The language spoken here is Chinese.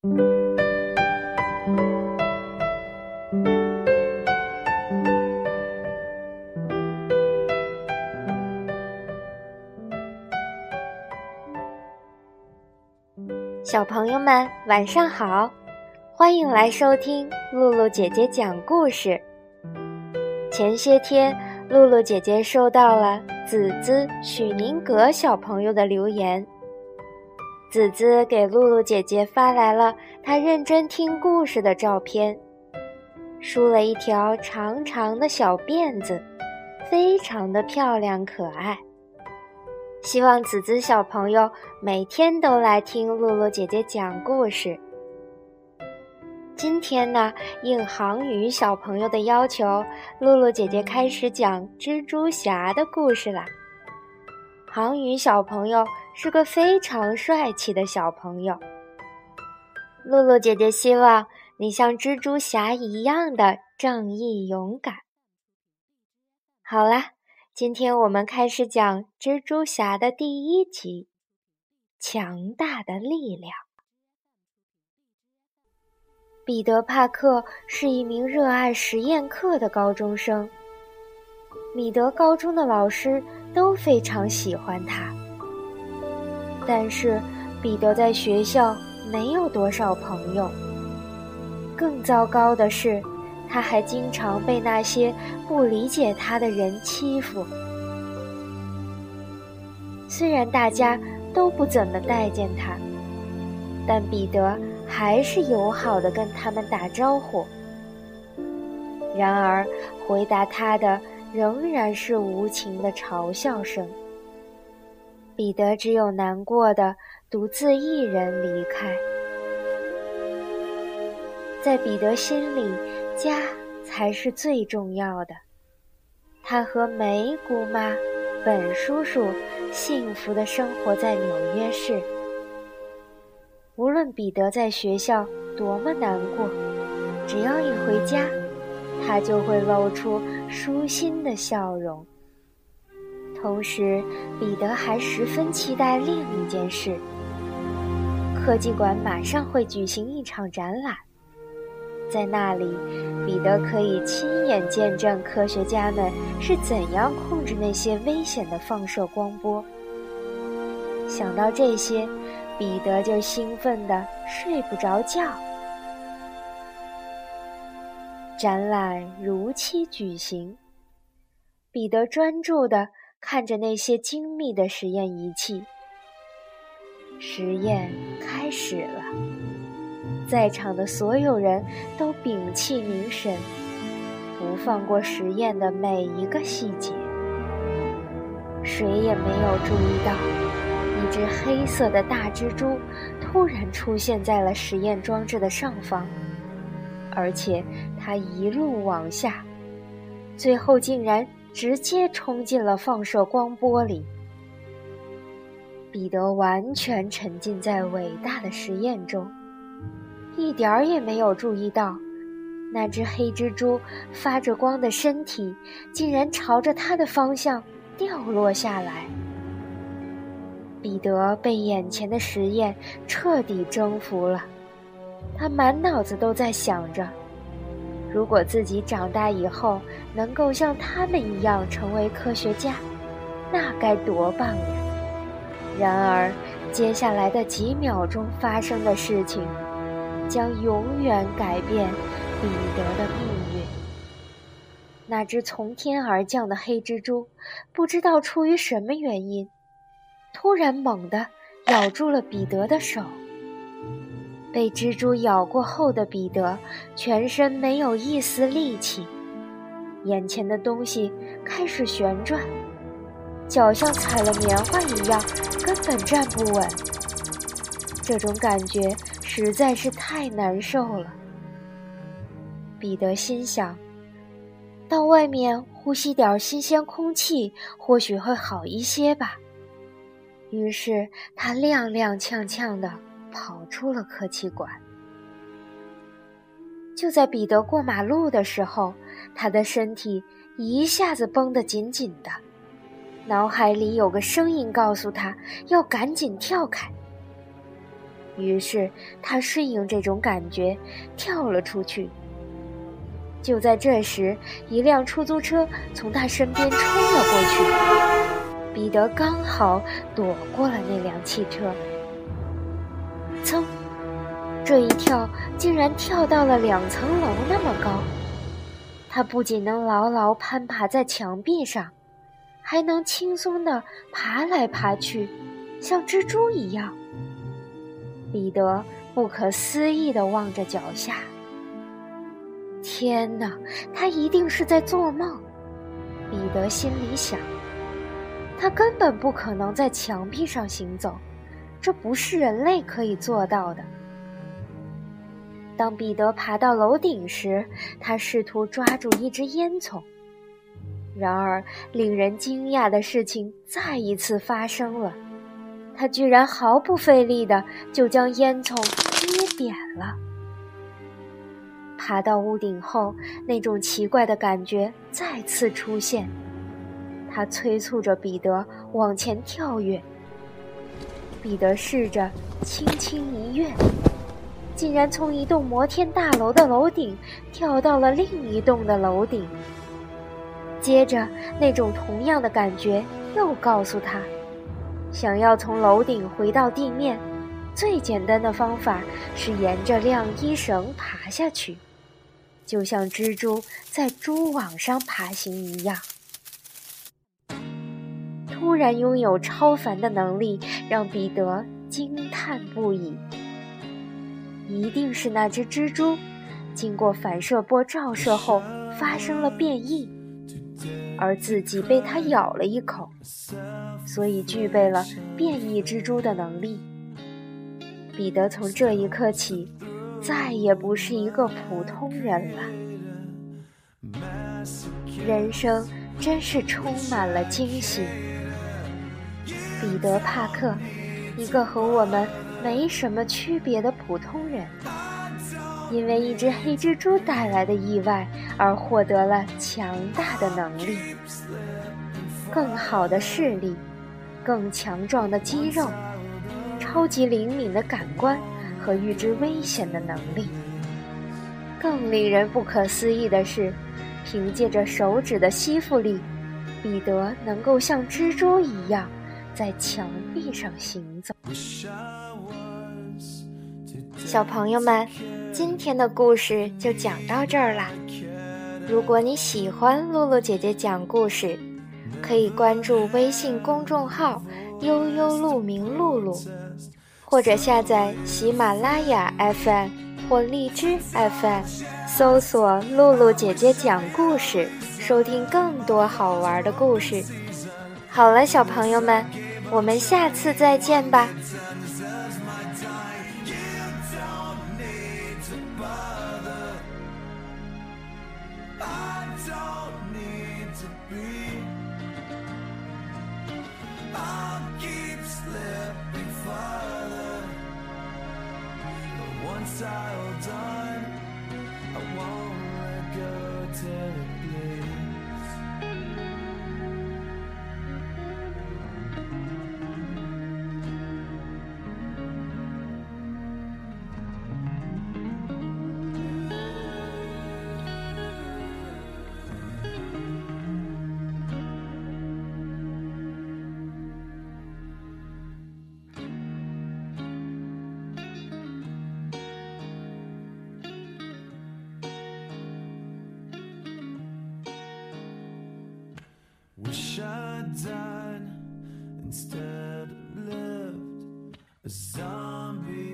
小朋友们，晚上好！欢迎来收听露露姐姐讲故事。前些天，露露姐姐收到了子姿、许宁格小朋友的留言。子子给露露姐姐发来了她认真听故事的照片，梳了一条长长的小辫子，非常的漂亮可爱。希望子子小朋友每天都来听露露姐姐讲故事。今天呢，应航宇小朋友的要求，露露姐姐开始讲蜘蛛侠的故事啦。航宇小朋友是个非常帅气的小朋友，露露姐姐希望你像蜘蛛侠一样的正义勇敢。好啦。今天我们开始讲蜘蛛侠的第一集，《强大的力量》。彼得·帕克是一名热爱实验课的高中生，米德高中的老师都非常喜欢他。但是，彼得在学校没有多少朋友。更糟糕的是。他还经常被那些不理解他的人欺负。虽然大家都不怎么待见他，但彼得还是友好的跟他们打招呼。然而，回答他的仍然是无情的嘲笑声。彼得只有难过的独自一人离开。在彼得心里。家才是最重要的。他和梅姑妈、本叔叔幸福的生活在纽约市。无论彼得在学校多么难过，只要一回家，他就会露出舒心的笑容。同时，彼得还十分期待另一件事：科技馆马上会举行一场展览。在那里，彼得可以亲眼见证科学家们是怎样控制那些危险的放射光波。想到这些，彼得就兴奋的睡不着觉。展览如期举行，彼得专注的看着那些精密的实验仪器。实验开始了。在场的所有人都屏气凝神，不放过实验的每一个细节。谁也没有注意到，一只黑色的大蜘蛛突然出现在了实验装置的上方，而且它一路往下，最后竟然直接冲进了放射光波里。彼得完全沉浸在伟大的实验中。一点儿也没有注意到，那只黑蜘蛛发着光的身体竟然朝着他的方向掉落下来。彼得被眼前的实验彻底征服了，他满脑子都在想着：如果自己长大以后能够像他们一样成为科学家，那该多棒呀！然而，接下来的几秒钟发生的事情。将永远改变彼得的命运。那只从天而降的黑蜘蛛，不知道出于什么原因，突然猛地咬住了彼得的手。被蜘蛛咬过后的彼得，全身没有一丝力气，眼前的东西开始旋转，脚像踩了棉花一样，根本站不稳。这种感觉。实在是太难受了。彼得心想：“到外面呼吸点新鲜空气，或许会好一些吧。”于是他踉踉跄跄的跑出了科技馆。就在彼得过马路的时候，他的身体一下子绷得紧紧的，脑海里有个声音告诉他要赶紧跳开。于是他顺应这种感觉，跳了出去。就在这时，一辆出租车从他身边冲了过去，彼得刚好躲过了那辆汽车。这一跳竟然跳到了两层楼那么高。他不仅能牢牢攀爬在墙壁上，还能轻松地爬来爬去，像蜘蛛一样。彼得不可思议地望着脚下。天哪，他一定是在做梦！彼得心里想。他根本不可能在墙壁上行走，这不是人类可以做到的。当彼得爬到楼顶时，他试图抓住一只烟囱，然而令人惊讶的事情再一次发生了，他居然毫不费力的就将烟囱捏扁了。爬到屋顶后，那种奇怪的感觉再次出现，他催促着彼得往前跳跃。彼得试着轻轻一跃。竟然从一栋摩天大楼的楼顶跳到了另一栋的楼顶。接着，那种同样的感觉又告诉他，想要从楼顶回到地面，最简单的方法是沿着晾衣绳爬下去，就像蜘蛛在蛛网上爬行一样。突然拥有超凡的能力，让彼得惊叹不已。一定是那只蜘蛛，经过反射波照射后发生了变异，而自己被它咬了一口，所以具备了变异蜘蛛的能力。彼得从这一刻起，再也不是一个普通人了。人生真是充满了惊喜。彼得·帕克，一个和我们。没什么区别的普通人，因为一只黑蜘蛛带来的意外而获得了强大的能力、更好的视力、更强壮的肌肉、超级灵敏的感官和预知危险的能力。更令人不可思议的是，凭借着手指的吸附力，彼得能够像蜘蛛一样。在墙壁上行走。小朋友们，今天的故事就讲到这儿啦。如果你喜欢露露姐姐讲故事，可以关注微信公众号“悠悠鹿鸣露露”，或者下载喜马拉雅 FM 或荔枝 FM，搜索“露露姐姐讲故事”，收听更多好玩的故事。好了，小朋友们。我们下次再见吧。Wish I'd died instead of lived. A zombie